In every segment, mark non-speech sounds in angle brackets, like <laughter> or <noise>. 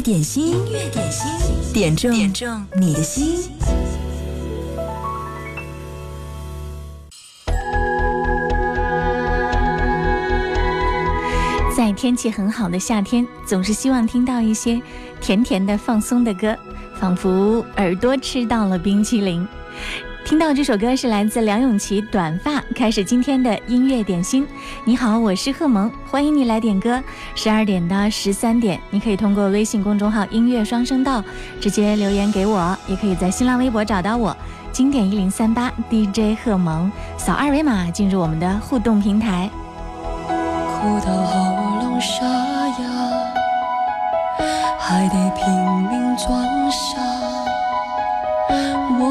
点心，音乐点心，点中点中你的心。在天气很好的夏天，总是希望听到一些甜甜的、放松的歌，仿佛耳朵吃到了冰淇淋。听到这首歌是来自梁咏琪，《短发》。开始今天的音乐点心。你好，我是贺萌，欢迎你来点歌。十二点到十三点，你可以通过微信公众号“音乐双声道”直接留言给我，也可以在新浪微博找到我，经典一零三八 DJ 贺萌，扫二维码进入我们的互动平台。哭到喉咙沙哑，还得拼命装傻。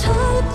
长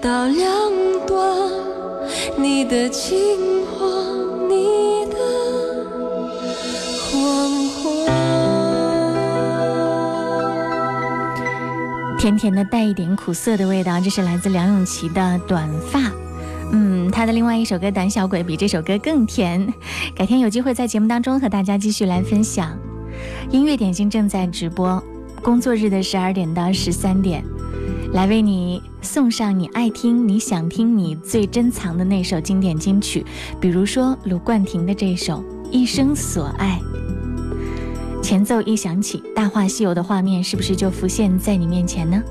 到两端，你的情话，你的谎话甜甜的带一点苦涩的味道，这是来自梁咏琪的《短发》。嗯，她的另外一首歌《胆小鬼》比这首歌更甜。改天有机会在节目当中和大家继续来分享。音乐点心正在直播，工作日的十二点到十三点，来为你送上你爱听、你想听、你最珍藏的那首经典金曲，比如说卢冠廷的这首《一生所爱》。前奏一响起，《大话西游》的画面是不是就浮现在你面前呢？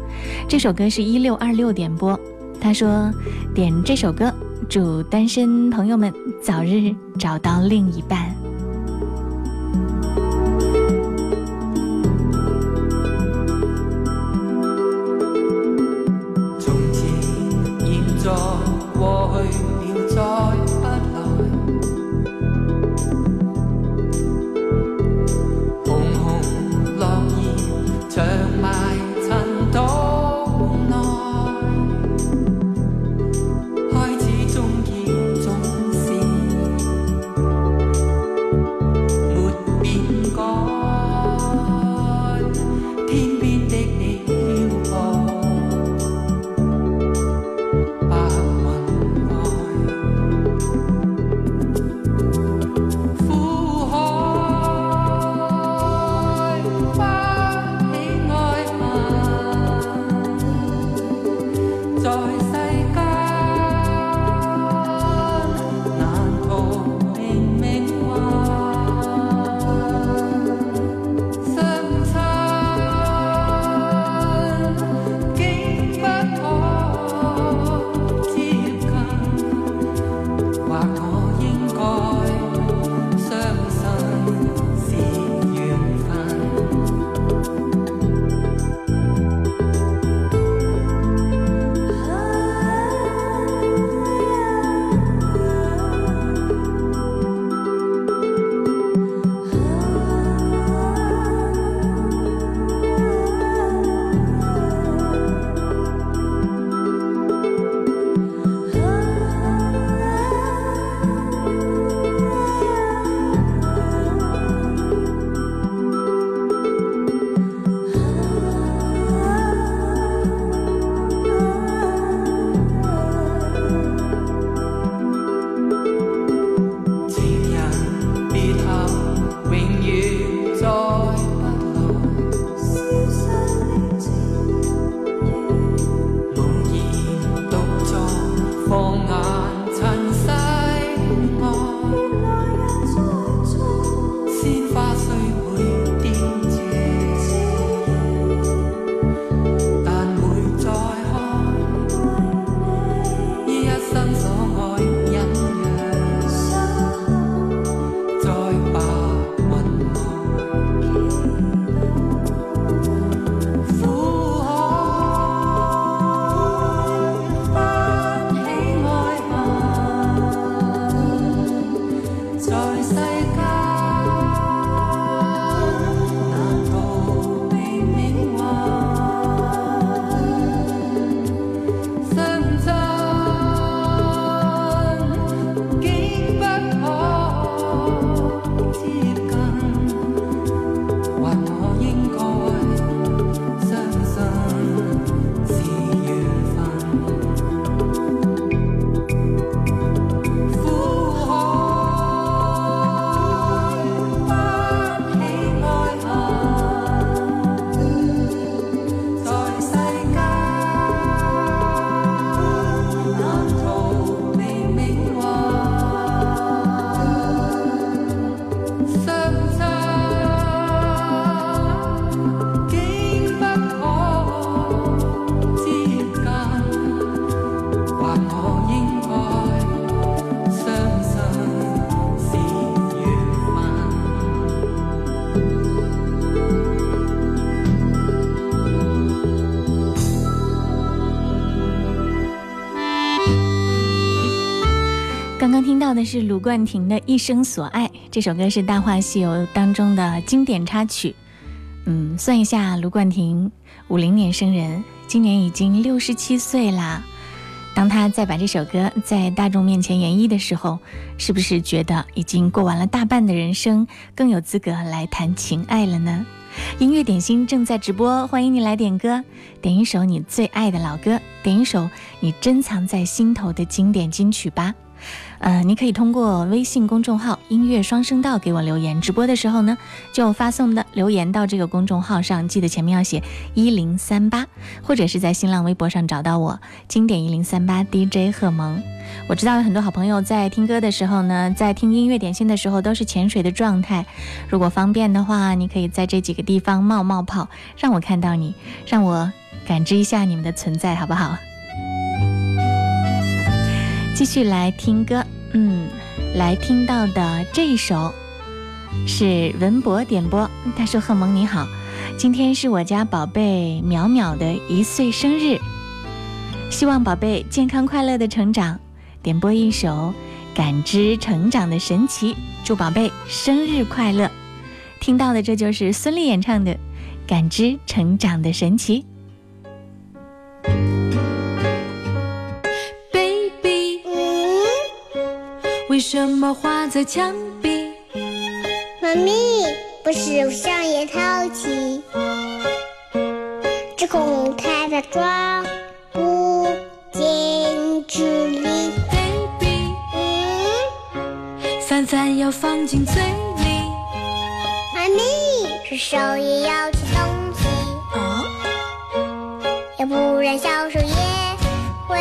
这首歌是一六二六点播，他说点这首歌，祝单身朋友们早日找到另一半。到的是卢冠廷的《一生所爱》这首歌是《大话西游》当中的经典插曲。嗯，算一下，卢冠廷五零年生人，今年已经六十七岁啦。当他再把这首歌在大众面前演绎的时候，是不是觉得已经过完了大半的人生，更有资格来谈情爱了呢？音乐点心正在直播，欢迎你来点歌，点一首你最爱的老歌，点一首你珍藏在心头的经典金曲吧。呃，你可以通过微信公众号“音乐双声道”给我留言。直播的时候呢，就发送的留言到这个公众号上，记得前面要写一零三八，或者是在新浪微博上找到我“经典一零三八 DJ 贺萌”。我知道有很多好朋友在听歌的时候呢，在听音乐点心的时候都是潜水的状态。如果方便的话，你可以在这几个地方冒冒泡，让我看到你，让我感知一下你们的存在，好不好？继续来听歌，嗯，来听到的这一首是文博点播。他说：“贺萌你好，今天是我家宝贝淼淼的一岁生日，希望宝贝健康快乐的成长。点播一首《感知成长的神奇》，祝宝贝生日快乐。听到的这就是孙俪演唱的《感知成长的神奇》。”为什么画在墙壁？妈咪，不是想也淘气，只空开的窗，不见距离。Baby，嗯，饭饭要放进嘴里。妈咪，是手也要吃东西，哦，要不然小手也会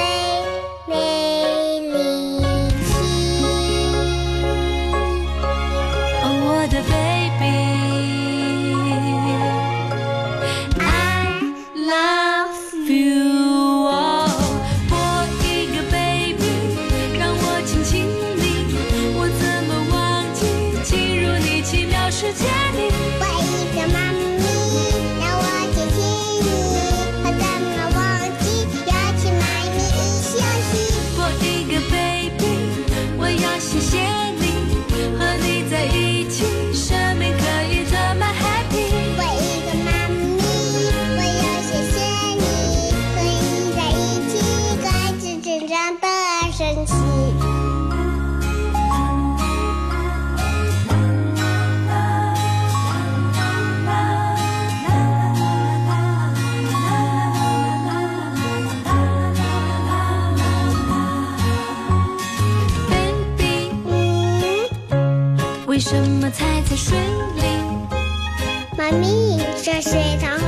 为什么踩在水里？妈咪，这水塘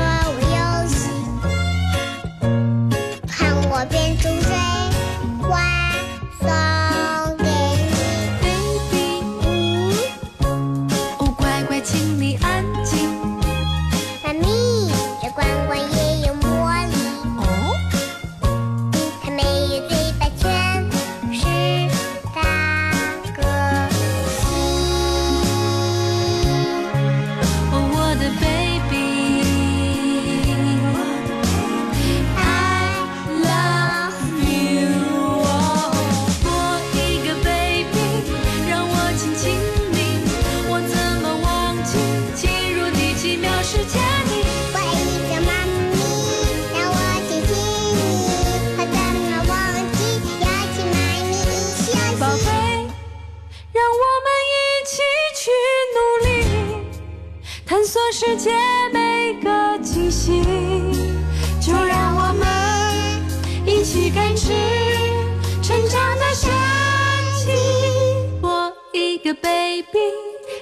世界每个惊喜。就让我们一起感知成长的神奇。我一个 baby，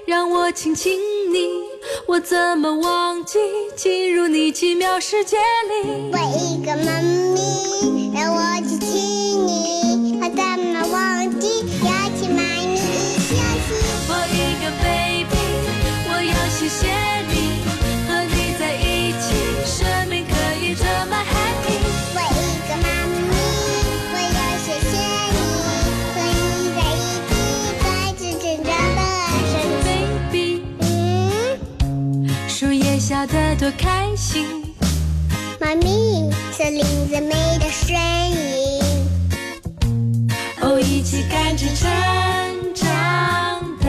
让我亲亲你，我怎么忘记进入你奇妙世界里？我一个妈咪，开心，妈咪，森林最美的声音。哦，一起感知成长的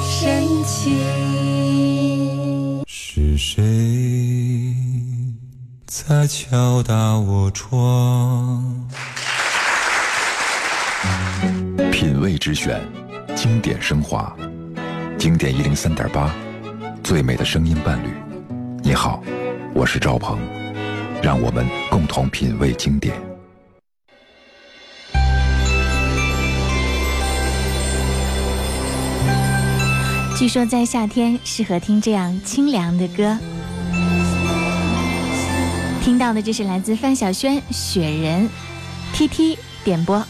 神奇。是谁在敲打我窗？品味之选，经典升华，经典一零三点八，最美的声音伴侣，你好，我是赵鹏，让我们共同品味经典。据说在夏天适合听这样清凉的歌。听到的这是来自范晓萱雪人 TT 点播。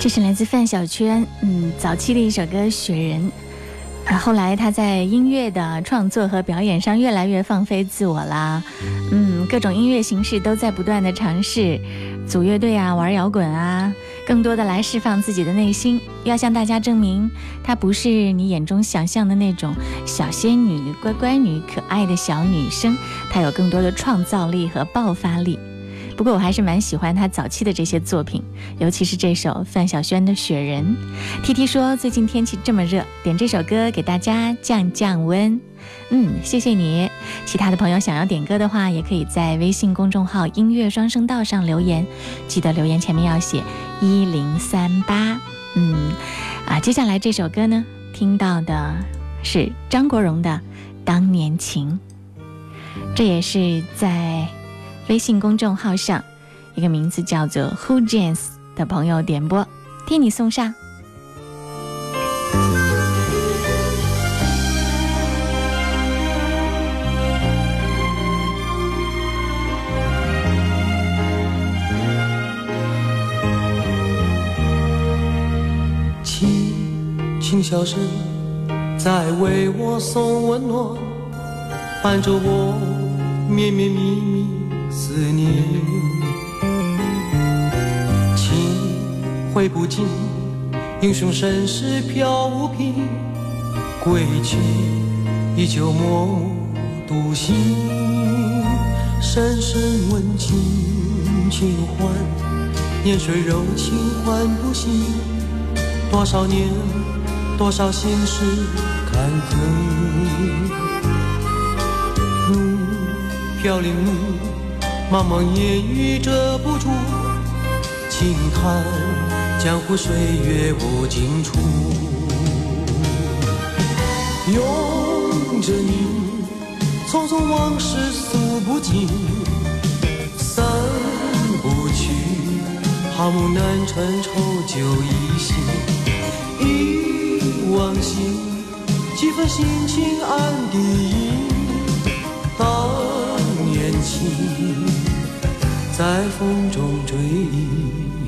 这是来自范晓萱，嗯，早期的一首歌《雪人》。而后来他在音乐的创作和表演上越来越放飞自我啦，嗯，各种音乐形式都在不断的尝试，组乐队啊，玩摇滚啊，更多的来释放自己的内心，要向大家证明她不是你眼中想象的那种小仙女、乖乖女、可爱的小女生，她有更多的创造力和爆发力。不过我还是蛮喜欢他早期的这些作品，尤其是这首范晓萱的《雪人》。T T 说最近天气这么热，点这首歌给大家降降温。嗯，谢谢你。其他的朋友想要点歌的话，也可以在微信公众号“音乐双声道”上留言，记得留言前面要写一零三八。嗯，啊，接下来这首歌呢，听到的是张国荣的《当年情》，这也是在微信公众号上一个名字叫做 Who Jazz 的朋友点播，替你送上。轻笑声在为我送温暖，伴着我绵绵密密思念。情挥不尽，英雄盛世飘无凭，归去依旧默独行。声声问情情唤，年岁柔情唤不醒，多少年。多少心事坎坷，路飘零，茫茫烟雨遮不住，轻叹江湖岁月无尽处。拥着你，匆匆往事诉不尽，散不去，好梦难成愁酒一醒。往昔，几分心情暗地隐。当年情，在风中追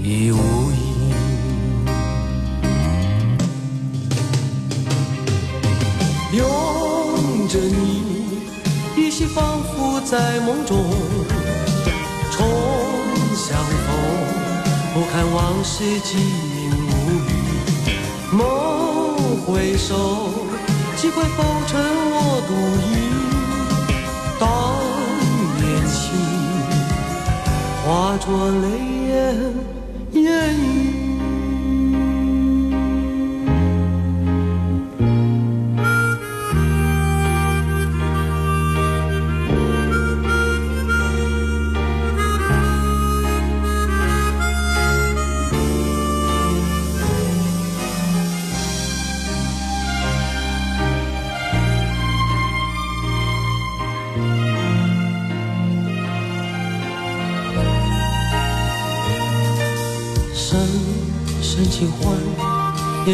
忆无影。拥着你，依稀仿佛在梦中重相逢。不堪往事寂寥无语，梦。回首，几回浮沉我独饮。化作泪眼烟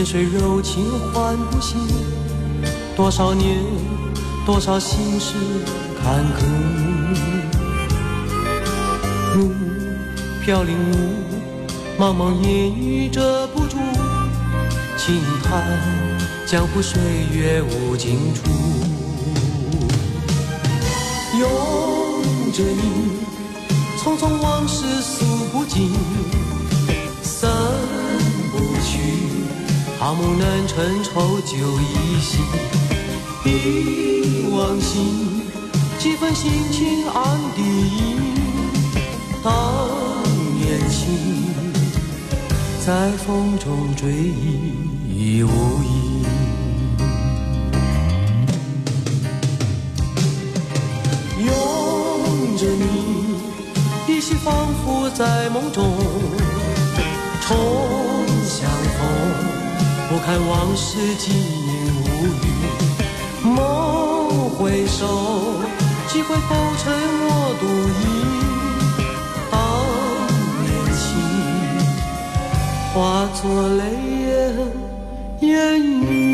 水。柔情唤不醒，多少年，多少心事坎坷。路飘零雾，茫茫烟雨遮不住，轻叹江湖岁月无尽处。拥着你，匆匆往事诉不尽。三好梦难成愁酒一醒，忆往昔，几分心情暗地隐。当年情，在风中追忆无影。拥着你，依稀仿佛在梦中重。不堪往事寂无语，梦回首，几回浮沉我独饮。当年情，化作泪眼烟雨。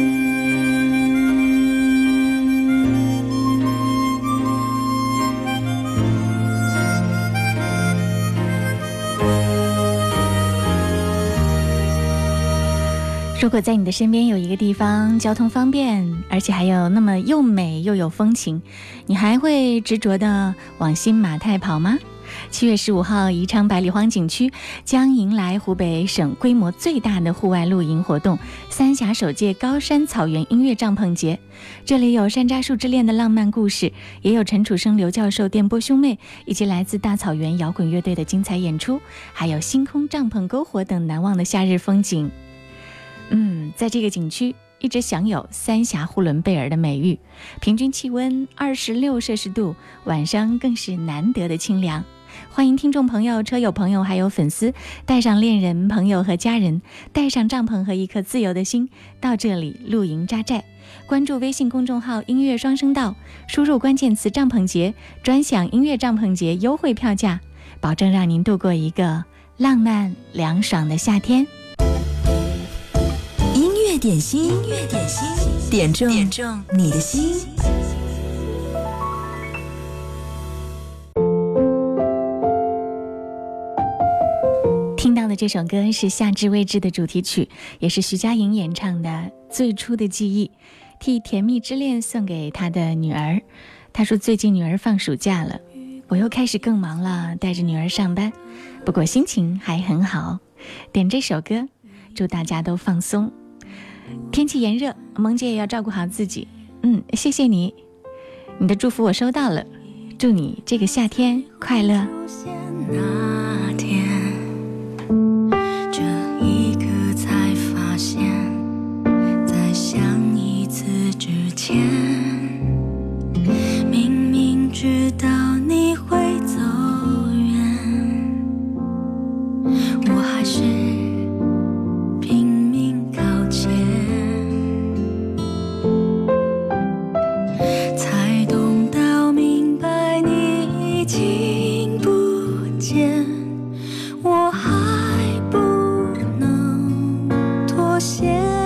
如果在你的身边有一个地方交通方便，而且还有那么又美又有风情，你还会执着的往新马泰跑吗？七月十五号，宜昌百里荒景区将迎来湖北省规模最大的户外露营活动——三峡首届高山草原音乐帐篷节。这里有山楂树之恋的浪漫故事，也有陈楚生、刘教授、电波兄妹以及来自大草原摇滚乐队的精彩演出，还有星空帐篷篝火等难忘的夏日风景。嗯，在这个景区一直享有“三峡呼伦贝尔”的美誉，平均气温二十六摄氏度，晚上更是难得的清凉。欢迎听众朋友、车友朋友还有粉丝带上恋人、朋友和家人，带上帐篷和一颗自由的心，到这里露营扎寨。关注微信公众号“音乐双声道”，输入关键词“帐篷节”，专享音乐帐篷节优惠票价，保证让您度过一个浪漫凉爽的夏天。点心，音乐点心，点中点中你的心。听到的这首歌是《夏至未至》的主题曲，也是徐佳莹演唱的《最初的记忆》，替甜蜜之恋送给她的女儿。她说最近女儿放暑假了，我又开始更忙了，带着女儿上班，不过心情还很好。点这首歌，祝大家都放松。天气炎热，萌姐也要照顾好自己。嗯，谢谢你，你的祝福我收到了，祝你这个夏天快乐。谢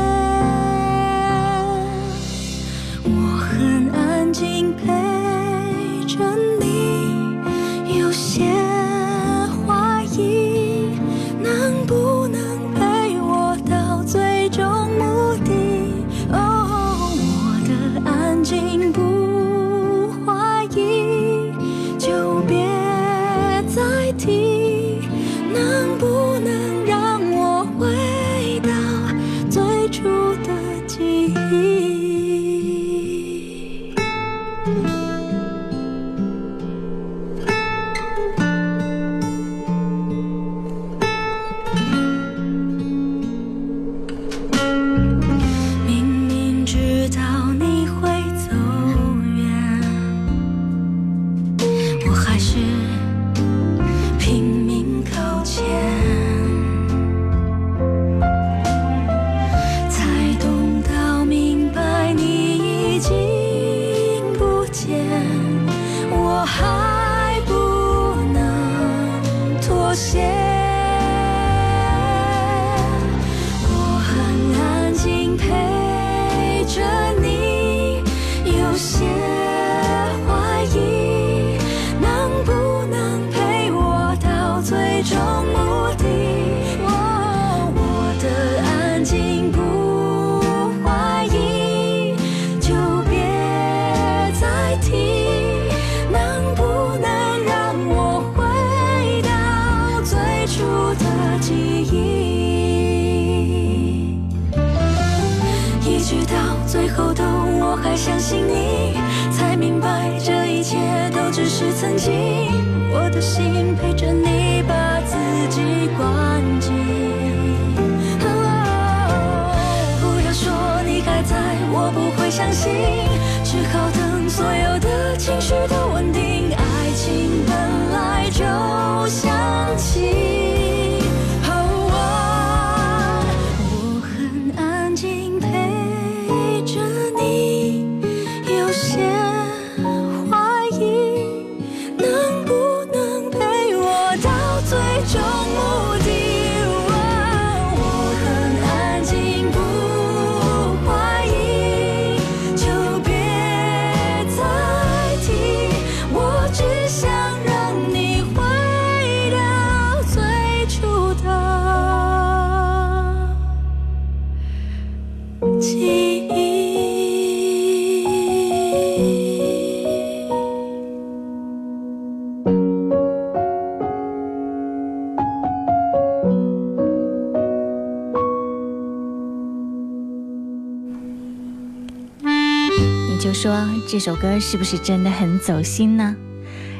说这首歌是不是真的很走心呢？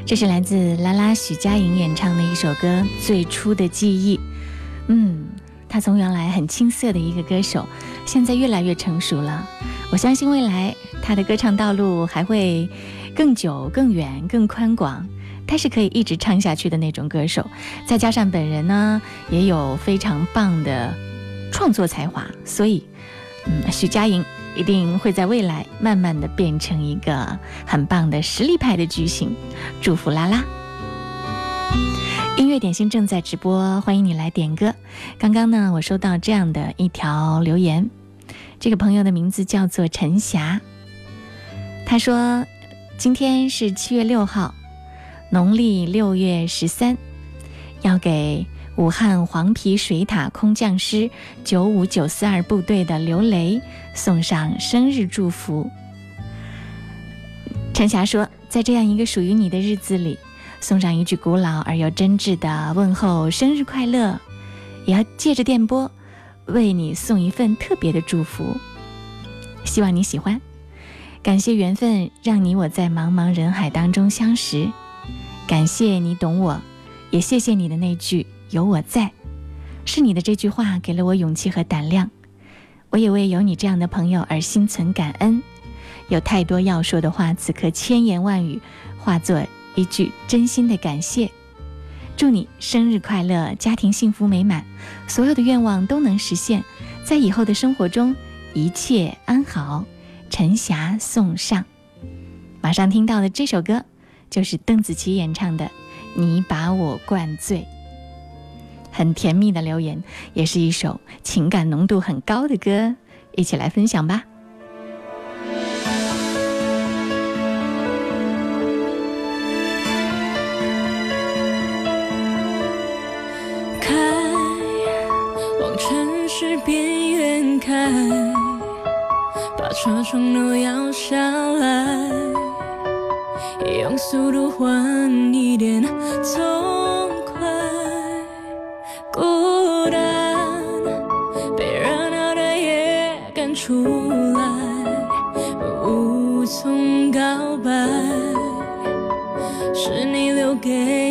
这是来自拉拉许佳莹演唱的一首歌《最初的记忆》。嗯，她从原来很青涩的一个歌手，现在越来越成熟了。我相信未来她的歌唱道路还会更久、更远、更宽广。她是可以一直唱下去的那种歌手。再加上本人呢，也有非常棒的创作才华，所以，嗯，许佳莹一定会在未来慢慢的变成一个很棒的实力派的巨星。祝福拉拉！音乐点心正在直播，欢迎你来点歌。刚刚呢，我收到这样的一条留言，这个朋友的名字叫做陈霞，他说。今天是七月六号，农历六月十三，要给武汉黄陂水塔空降师九五九四二部队的刘雷送上生日祝福。陈霞说，在这样一个属于你的日子里，送上一句古老而又真挚的问候：生日快乐！也要借着电波，为你送一份特别的祝福，希望你喜欢。感谢缘分让你我在茫茫人海当中相识，感谢你懂我，也谢谢你的那句有我在，是你的这句话给了我勇气和胆量，我也为有你这样的朋友而心存感恩。有太多要说的话，此刻千言万语化作一句真心的感谢。祝你生日快乐，家庭幸福美满，所有的愿望都能实现，在以后的生活中一切安好。陈霞送上，马上听到的这首歌就是邓紫棋演唱的《你把我灌醉》，很甜蜜的留言，也是一首情感浓度很高的歌，一起来分享吧。开，往城市边缘开。车窗都摇下来，用速度换一点痛。孤单被热闹的夜赶出来，无从告白，是你留给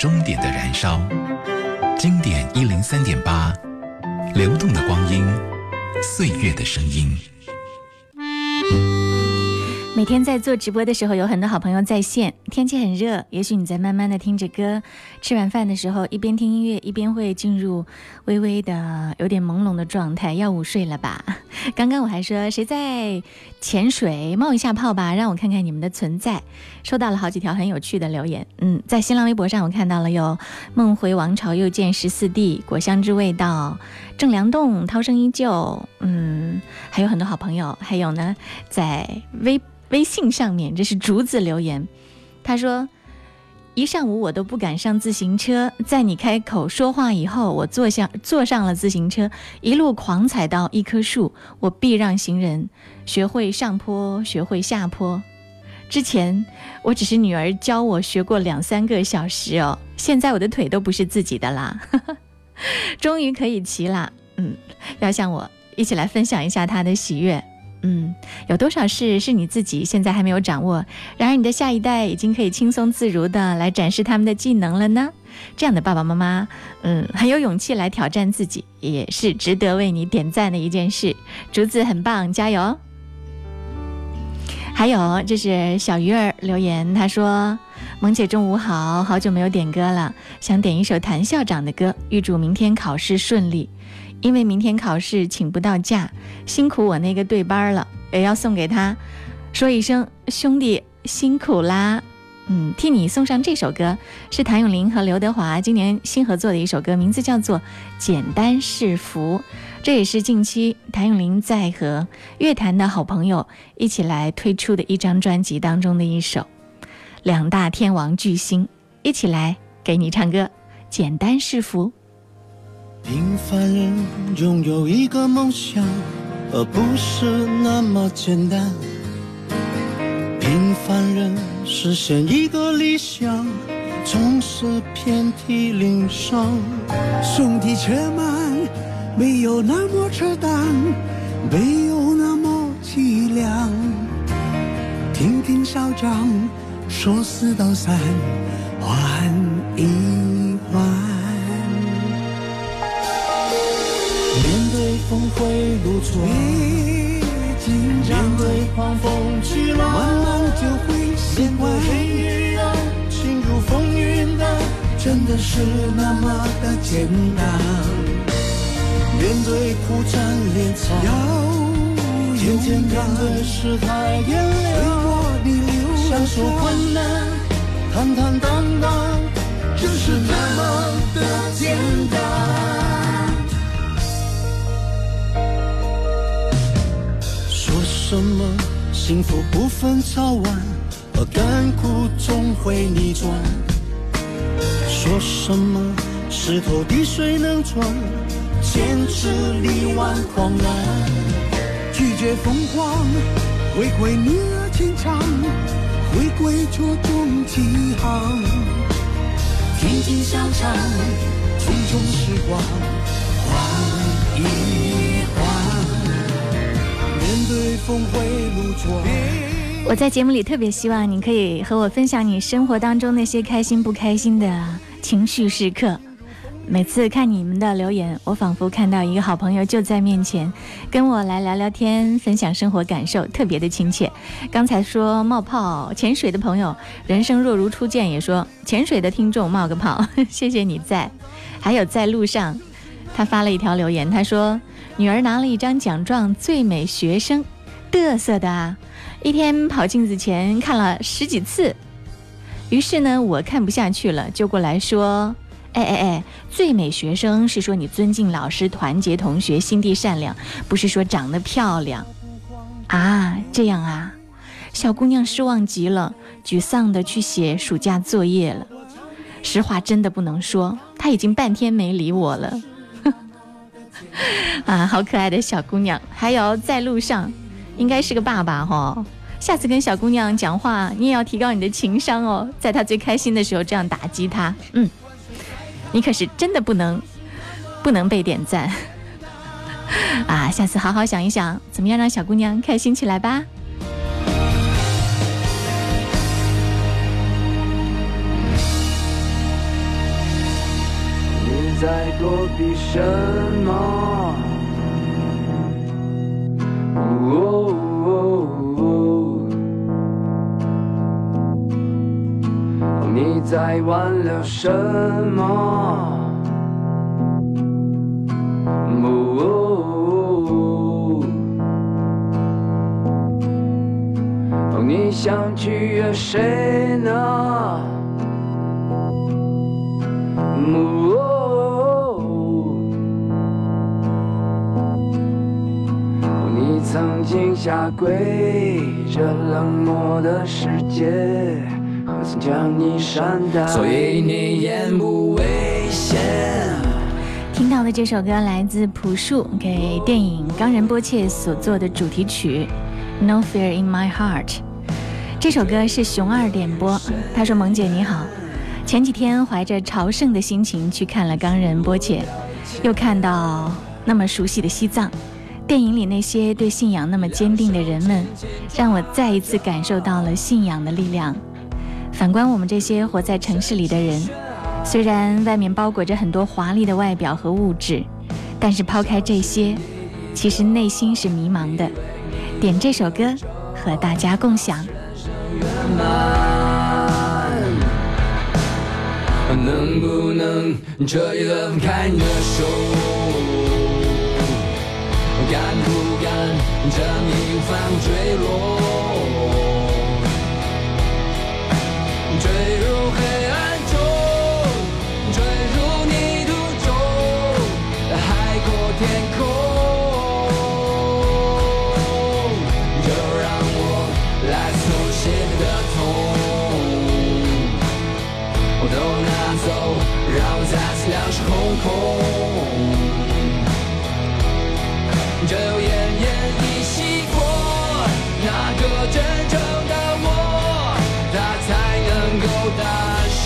终点的燃烧。经典一零三点八，流动的光阴，岁月的声音。每天在做直播的时候，有很多好朋友在线。天气很热，也许你在慢慢的听着歌。吃完饭的时候，一边听音乐，一边会进入微微的有点朦胧的状态，要午睡了吧？<laughs> 刚刚我还说谁在潜水，冒一下泡吧，让我看看你们的存在。收到了好几条很有趣的留言。嗯，在新浪微博上，我看到了有梦回王朝又见十四弟，果香之味道，正良栋，涛声依旧。嗯，还有很多好朋友，还有呢，在微。微信上面，这是竹子留言，他说：“一上午我都不敢上自行车，在你开口说话以后，我坐下坐上了自行车，一路狂踩到一棵树，我避让行人，学会上坡，学会下坡。之前我只是女儿教我学过两三个小时哦，现在我的腿都不是自己的啦，<laughs> 终于可以骑啦。嗯，要向我一起来分享一下他的喜悦。”嗯，有多少事是你自己现在还没有掌握，然而你的下一代已经可以轻松自如的来展示他们的技能了呢？这样的爸爸妈妈，嗯，很有勇气来挑战自己，也是值得为你点赞的一件事。竹子很棒，加油！还有，这是小鱼儿留言，他说：“萌姐中午好，好久没有点歌了，想点一首谭校长的歌，预祝明天考试顺利。”因为明天考试请不到假，辛苦我那个对班了，也要送给他，说一声兄弟辛苦啦。嗯，替你送上这首歌，是谭咏麟和刘德华今年新合作的一首歌，名字叫做《简单是福》。这也是近期谭咏麟在和乐坛的好朋友一起来推出的一张专辑当中的一首。两大天王巨星一起来给你唱歌，《简单是福》。平凡人拥有一个梦想，而不是那么简单。平凡人实现一个理想，总是遍体鳞伤。兄弟且慢，没有那么扯淡，没有那么凄凉。听听校长说四道三，换一换。峰回路转，别紧张。面对狂风巨浪，慢慢就会习惯。黑夜啊，心如风云的，真的是那么的简单。面对苦战连草，天天面对世态炎凉，享受困难，坦坦荡荡，就是那么的简单。什么幸福不分早晚，而甘苦总会逆转。说什么石头滴水能穿，坚持力挽狂澜。拒绝疯狂，回归女儿情长，回归初衷起航。听听小唱，匆匆时光，换一。我在节目里特别希望你可以和我分享你生活当中那些开心不开心的情绪时刻。每次看你们的留言，我仿佛看到一个好朋友就在面前，跟我来聊聊天，分享生活感受，特别的亲切。刚才说冒泡潜水的朋友，人生若如初见，也说潜水的听众冒个泡，谢谢你在。还有在路上，他发了一条留言，他说。女儿拿了一张奖状，最美学生，嘚瑟的啊！一天跑镜子前看了十几次，于是呢，我看不下去了，就过来说：“哎哎哎，最美学生是说你尊敬老师，团结同学，心地善良，不是说长得漂亮啊？这样啊？”小姑娘失望极了，沮丧的去写暑假作业了。实话真的不能说，她已经半天没理我了。<laughs> 啊，好可爱的小姑娘！还有在路上，应该是个爸爸哈。下次跟小姑娘讲话，你也要提高你的情商哦，在她最开心的时候这样打击她。嗯，你可是真的不能，不能被点赞 <laughs> 啊！下次好好想一想，怎么样让小姑娘开心起来吧。在躲避什么？哦你在挽留什么？哦，你想取悦谁呢？曾经下跪，这冷漠的世界。何曾将你善待，所以你眼不危险。听到的这首歌来自朴树给电影《冈仁波切》所做的主题曲《No Fear in My Heart》。这首歌是熊二点播，他说：“萌姐你好，前几天怀着朝圣的心情去看了《冈仁波切》，又看到那么熟悉的西藏，电影里那些对信仰那么坚定的人们，让我再一次感受到了信仰的力量。”反观我们这些活在城市里的人，虽然外面包裹着很多华丽的外表和物质，但是抛开这些，其实内心是迷茫的。点这首歌和大家共享。能不能这一轮开你的手？敢不敢这明凡坠落？坠入黑暗中，坠入泥土中，海阔天空。就让我来手写的痛，都拿走，让我再次两手空空。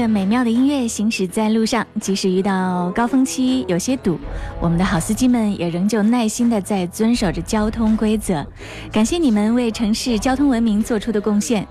这美妙的音乐行驶在路上，即使遇到高峰期有些堵，我们的好司机们也仍旧耐心的在遵守着交通规则。感谢你们为城市交通文明做出的贡献。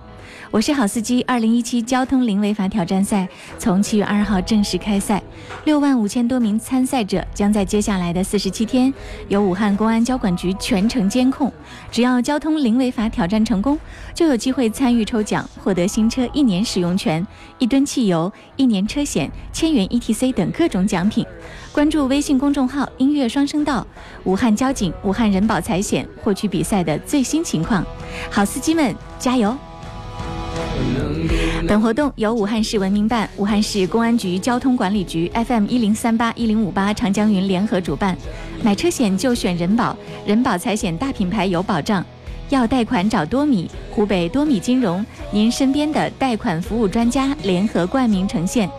我是好司机。二零一七交通零违法挑战赛从七月二号正式开赛，六万五千多名参赛者将在接下来的四十七天由武汉公安交管局全程监控。只要交通零违法挑战成功，就有机会参与抽奖，获得新车一年使用权、一吨汽油、一年车险、千元 ETC 等各种奖品。关注微信公众号“音乐双声道”，武汉交警、武汉人保财险获取比赛的最新情况。好司机们，加油！本活动由武汉市文明办、武汉市公安局交通管理局 FM 一零三八一零五八长江云联合主办。买车险就选人保，人保财险大品牌有保障。要贷款找多米，湖北多米金融，您身边的贷款服务专家联合冠名呈现。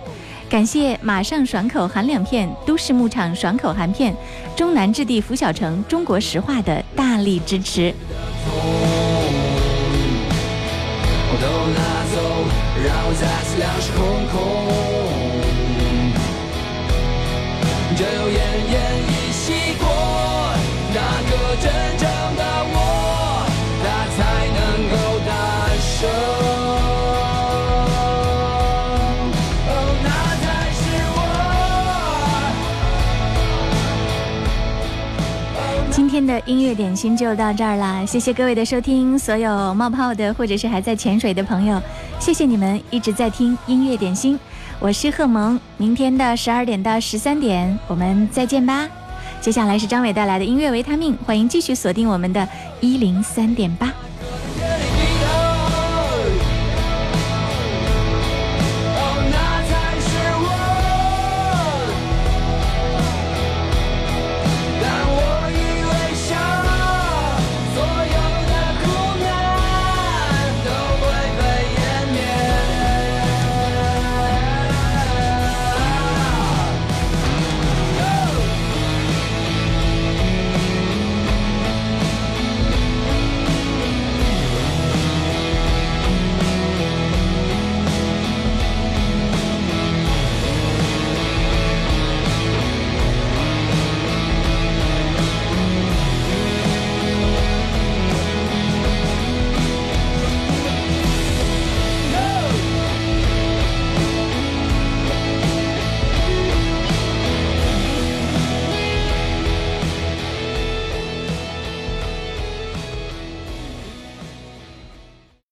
感谢马上爽口含两片、都市牧场爽口含片、中南置地拂晓城中国石化的大力支持。再次两手空空，只有奄奄一息过，那个真正的我，他才能够大声。那才是我。今天的音乐点心就到这儿啦，谢谢各位的收听，所有冒泡的或者是还在潜水的朋友。谢谢你们一直在听音乐点心，我是贺萌。明天的十二点到十三点，我们再见吧。接下来是张伟带来的音乐维他命，欢迎继续锁定我们的一零三点八。